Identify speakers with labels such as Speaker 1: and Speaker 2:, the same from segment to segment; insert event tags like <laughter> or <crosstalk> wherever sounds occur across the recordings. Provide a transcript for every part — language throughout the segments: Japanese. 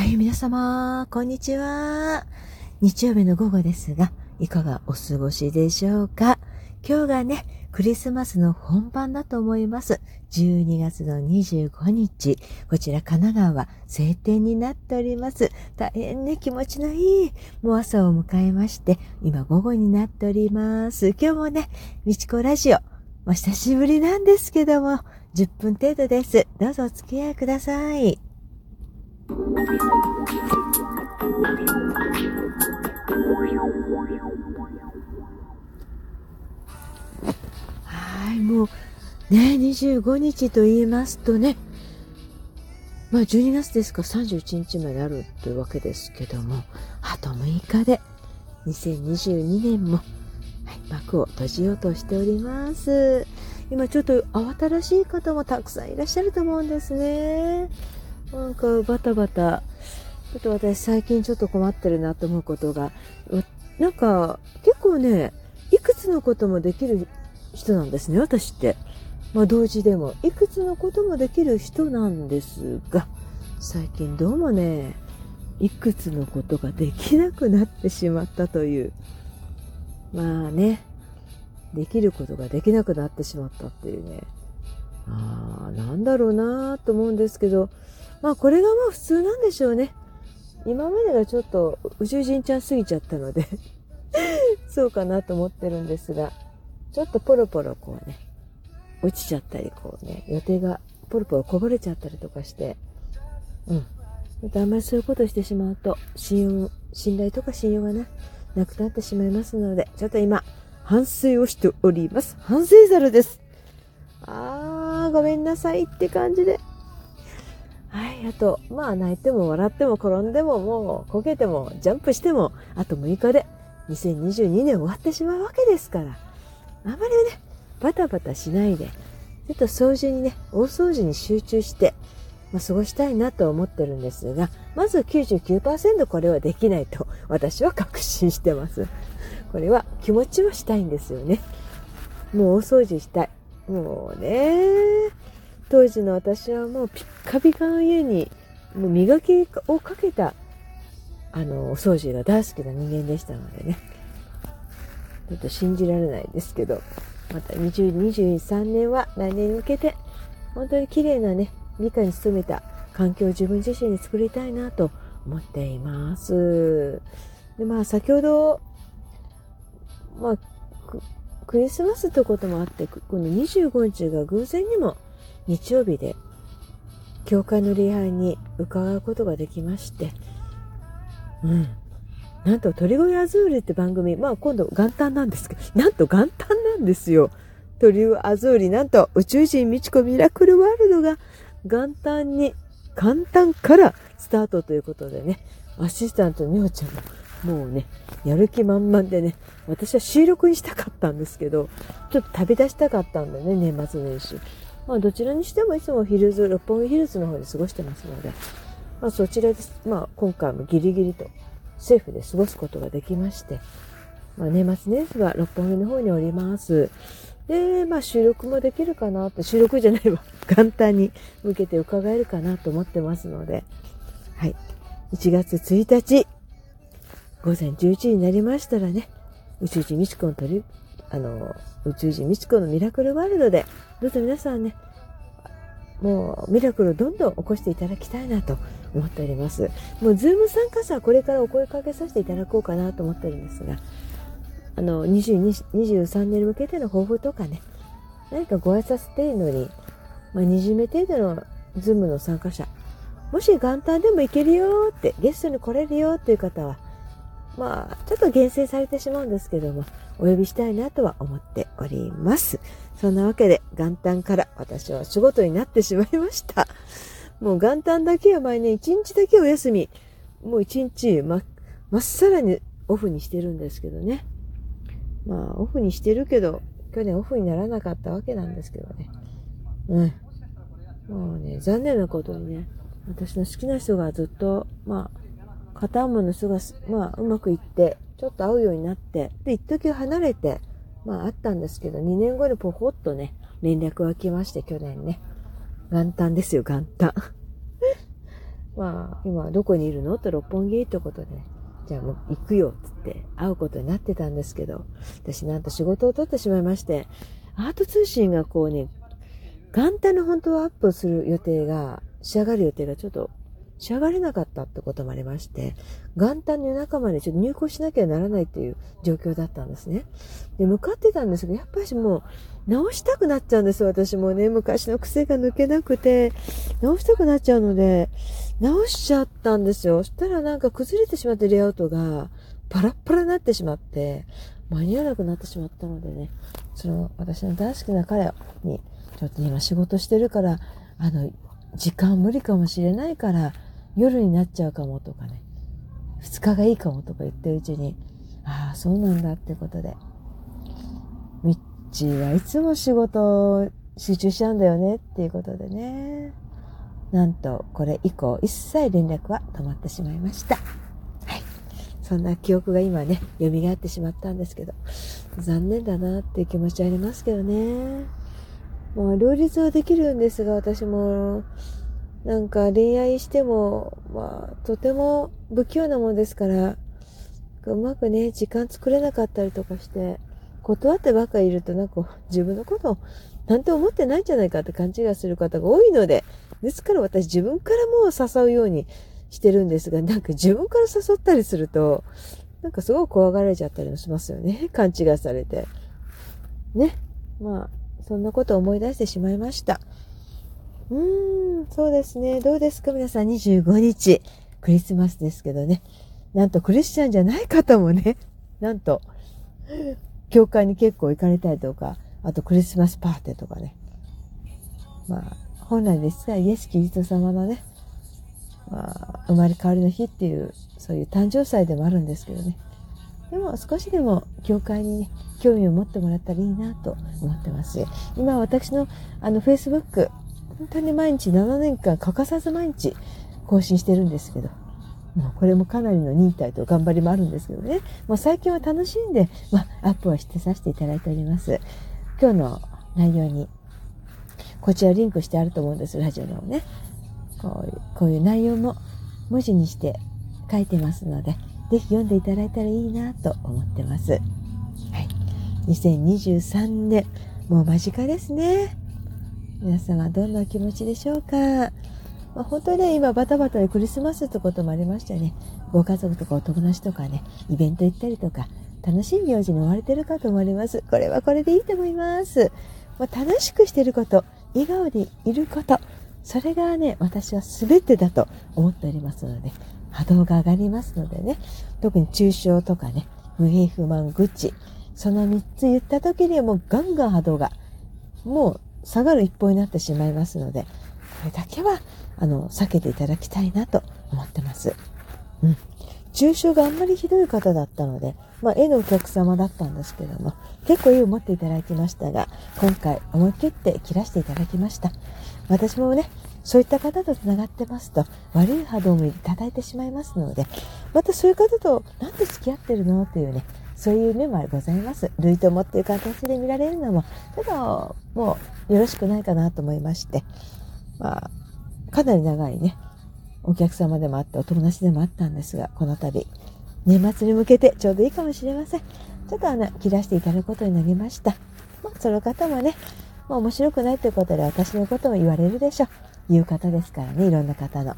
Speaker 1: はい、皆様、こんにちは。日曜日の午後ですが、いかがお過ごしでしょうか？今日がね、クリスマスの本番だと思います。12月の25日、こちら神奈川晴天になっております。大変ね、気持ちのいい、もう朝を迎えまして、今午後になっております。今日もね、みちこラジオ、お久しぶりなんですけども、10分程度です。どうぞお付き合いください。はい、もうね、25日と言いますとね、まあ12月ですか31日まであるというわけですけども、あと6日で2022年も、はい、幕を閉じようとしております。今ちょっと慌ただしい方もたくさんいらっしゃると思うんですね。なんかバタバタ。ちょっと私最近ちょっと困ってるなと思うことが、なんか結構ね、いくつのこともできる人なんですね、私って。まあ同時でも、いくつのこともできる人なんですが、最近どうもね、いくつのことができなくなってしまったという。まあね、できることができなくなってしまったっていうね。ああ、なんだろうなと思うんですけど、まあこれがまあ普通なんでしょうね。今までがちょっと宇宙人ちゃんすぎちゃったので <laughs> そうかなと思ってるんですが、ちょっとポロポロこうね、落ちちゃったり、こうね、予定がポロポロこぼれちゃったりとかして、うん。またあんまりそういうことしてしまうと、信用、信頼とか信用がね、なくなってしまいますので、ちょっと今、反省をしております。反省猿です。あー、ごめんなさいって感じで。はい、あと、まあ泣いても笑っても転んでももうこけてもジャンプしても、あと6日で2022年終わってしまうわけですから。あまりね、バタバタしないで、ちょっと掃除にね、大掃除に集中して、まあ、過ごしたいなと思ってるんですが、まず99%これはできないと私は確信してます。これは気持ちはしたいんですよね。もう大掃除したい。もうね、当時の私はもうピッカピカの家に、もう磨きをかけた、あの、お掃除が大好きな人間でしたのでね。ちょっと信じられないですけど、また20、23年は来年に向けて、本当に綺麗なね、理科に努めた環境を自分自身に作りたいなと思っています。で、まあ先ほどまあ、クリスマスということもあって、この25日が偶然にも日曜日で、教会の礼拝に伺うことができまして、うん。なんと、鳥越アズールって番組、まあ今度元旦なんですけど、<laughs> なんと元旦なんですよ。鳥越アズール、なんと宇宙人みちこミラクルワールドが元旦に、元旦からスタートということでね、アシスタントみほちゃんももうね、やる気満々でね、私は収録にしたかったんですけど、ちょっと旅立したかったんでね、年末年始。まあどちらにしてもいつもヒルズ、六本木ヒルズの方で過ごしてますので、まあそちらで、まあ今回もギリギリとセーフで過ごすことができまして、まあ年末年始は六本木の方におります。で、まあ収録もできるかなって、収録じゃないわ、<laughs> 元旦に向けて伺えるかなと思ってますので、はい。1月1日、午前11時になりましたらね、宇宙人ミチコの鳥、あの、宇宙人ミチコのミラクルワールドで、どうぞ皆さんね、もうミラクルをどんどん起こしていただきたいなと思っております。もうズーム参加者はこれからお声かけさせていただこうかなと思ってるんですが、あの、22、23年に向けての抱負とかね、何かご挨拶程度に、まあ、20名程度のズームの参加者、もし元旦でも行けるよって、ゲストに来れるよっていう方は、まあ、ちょっと厳選されてしまうんですけども、お呼びしたいなとは思っております。そんなわけで、元旦から私は仕事になってしまいました。<laughs> もう元旦だけは毎年1日だけお休み。もう1日ま、まっさらにオフにしてるんですけどね。まあ、オフにしてるけど、去年オフにならなかったわけなんですけどね。うん。もうね、残念なことにね、私の好きな人がずっと、まあ、片思いの人が、まあ、うまくいって、ちょっと会うようになって、で、一時離れて、まあ、あったんですけど、2年後にポコッとね、連絡が来まして、去年ね。元旦ですよ、元旦。<laughs> まあ、今どこにいるの？と六本木ってことでね、じゃあもう行くよつって会うことになってたんですけど、私なんと仕事を取ってしまいまして、アート通信がこうね、元旦の本当はアップする予定が、仕上がる予定がちょっと仕上がれなかったってこともありまして、元旦の夜中までちょっと入校しなきゃならないっていう状況だったんですね。で、向かってたんですけど、やっぱりもう直したくなっちゃうんです私もね。昔の癖が抜けなくて、直したくなっちゃうので、直しちゃったんですよ。そしたらなんか崩れてしまってレイアウトがパラッパラになってしまって、間に合わなくなってしまったのでね、その私の大好きな彼に、ちょっと今仕事してるから、あの、時間無理かもしれないから、夜になっちゃうかもとかね、2日がいいかもとか言ってるうちに、ああ、そうなんだってことで、ミッチーはいつも仕事集中しちゃうんだよねっていうことでね、なんとこれ以降一切連絡は止まってしまいました。はい。そんな記憶が今ね、蘇ってしまったんですけど、残念だなっていう気持ちありますけどね。もう両立はできるんですが、私もなんか恋愛しても、まあ、とても不器用なものですから、うまくね、時間作れなかったりとかして、断ってばっかりいると、なんか自分のことをなんて思ってないんじゃないかって勘違いする方が多いので、ですから私自分からもう誘うようにしてるんですが、なんか自分から誘ったりすると、なんかすごく怖がられちゃったりもしますよね。勘違いされて。ね。まあ、そんなことを思い出してしまいました。うーん、そうですね。どうですか皆さん？25日、クリスマスですけどね。なんとクリスチャンじゃない方もね、<laughs> なんと、教会に結構行かれたりとか、あとクリスマスパーティーとかね。まあ、本来ですが、イエス・キリスト様のね、まあ、生まれ変わりの日っていう、そういう誕生祭でもあるんですけどね。でも少しでも教会にね、興味を持ってもらったらいいなと思ってます。今私のあの Facebook 本当に毎日7年間欠かさず毎日更新してるんですけど、もうこれもかなりの忍耐と頑張りもあるんですけどね、もう最近は楽しんで、まあ、アップをしてさせていただいております。今日の内容に、こちらリンクしてあると思うんです、ラジオのね。こういう、こういう内容も文字にして書いてますので、ぜひ読んでいただいたらいいなと思ってます。はい。2023年、もう間近ですね。皆様どんなお気持ちでしょうか、まあ、本当にね、今バタバタでクリスマスってこともありましたね。ご家族とかお友達とかね、イベント行ったりとか、楽しい行事に追われてるかと思われます。これはこれでいいと思います。まあ、楽しくしてること、笑顔でいること、それがね、私は全てだと思っておりますので、波動が上がりますのでね、特に中傷とかね、不平不満、愚痴、その3つ言った時にはもうガンガン波動が、もう下がる一方になってしまいますので、これだけは、あの、避けていただきたいなと思ってます。うん。重症があんまりひどい方だったので、まあ、絵のお客様だったんですけども、結構絵を持っていただきましたが、今回思い切って切らしていただきました。私もね、そういった方と繋がってますと、悪い波動もいただいてしまいますので、またそういう方となんで付き合ってるの？というね、そういう面もございます。類友っていう形で見られるのも、ちょっともうよろしくないかなと思いまして、まあ、かなり長いね、お客様でもあって、お友達でもあったんですが、この度、年末に向けてちょうどいいかもしれません。ちょっとあの、切らしていただくことになりました。まあ、その方もね、まあ、面白くないということで私のことも言われるでしょう。言う方ですからね、いろんな方の。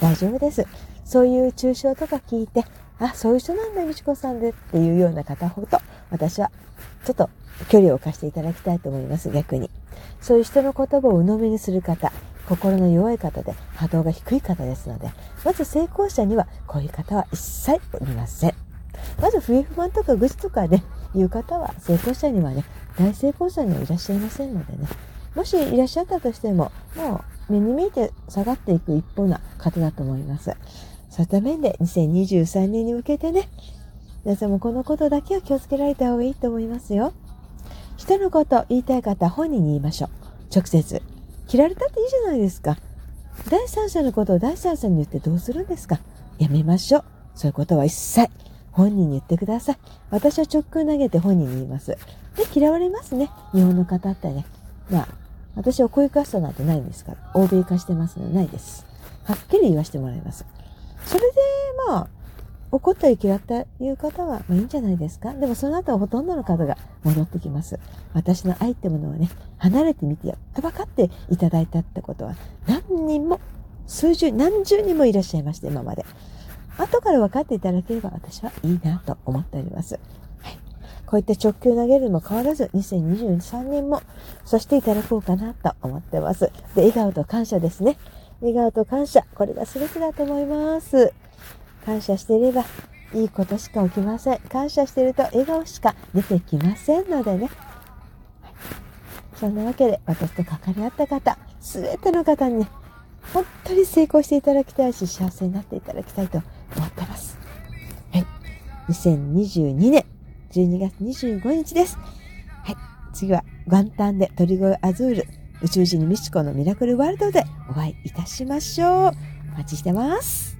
Speaker 1: 大丈夫です。そういう抽象とか聞いて、あ、そういう人なんだ、みちこさんでっていうような方ほど、私はちょっと距離を置かせていただきたいと思います、逆に。そういう人の言葉を鵜呑みにする方、心の弱い方で波動が低い方ですので、まず成功者にはこういう方は一切おりません。まず不平不満とか愚痴とかね、いう方は成功者にはね、大成功者にはいらっしゃいませんのでね、もしいらっしゃったとしても、もう目に見えて下がっていく一方な方だと思います。そういった面で2023年に向けてね、皆さんもこのことだけは気をつけられた方がいいと思いますよ。人のこと言いたい方本人に言いましょう。直接。切られたっていいじゃないですか。第三者のことを第三者に言ってどうするんですかやめましょう。そういうことは一切本人に言ってください。私は直球投げて本人に言います。で、嫌われますね。日本の方ってね。まあ、私はこういうカスタなんてないんですから。欧米化してますのでないです。はっきり言わせてもらいます。それで、まあ、怒ったり嫌ったいう方は、まあいいんじゃないですか。でもその後はほとんどの方が戻ってきます。私の愛ってものをね、離れてみてやっと分かっていただいたってことは、何人も、数十、何十人もいらっしゃいました、今まで。後から分かっていただければ私はいいなと思っております。はい。こういった直球投げるのも変わらず、2023年も、そしていただこうかなと思ってます。で、笑顔と感謝ですね。笑顔と感謝。これが全てだと思います。感謝していればいいことしか起きません。感謝していると笑顔しか出てきませんのでね。そんなわけで私と関わり合った方、すべての方にね、本当に成功していただきたいし、幸せになっていただきたいと思ってます。はい。2022年12月25日です。はい。次は元旦で鳥越アズール宇宙人ミチコのミラクルワールドでお会いいたしましょう。お待ちしてます。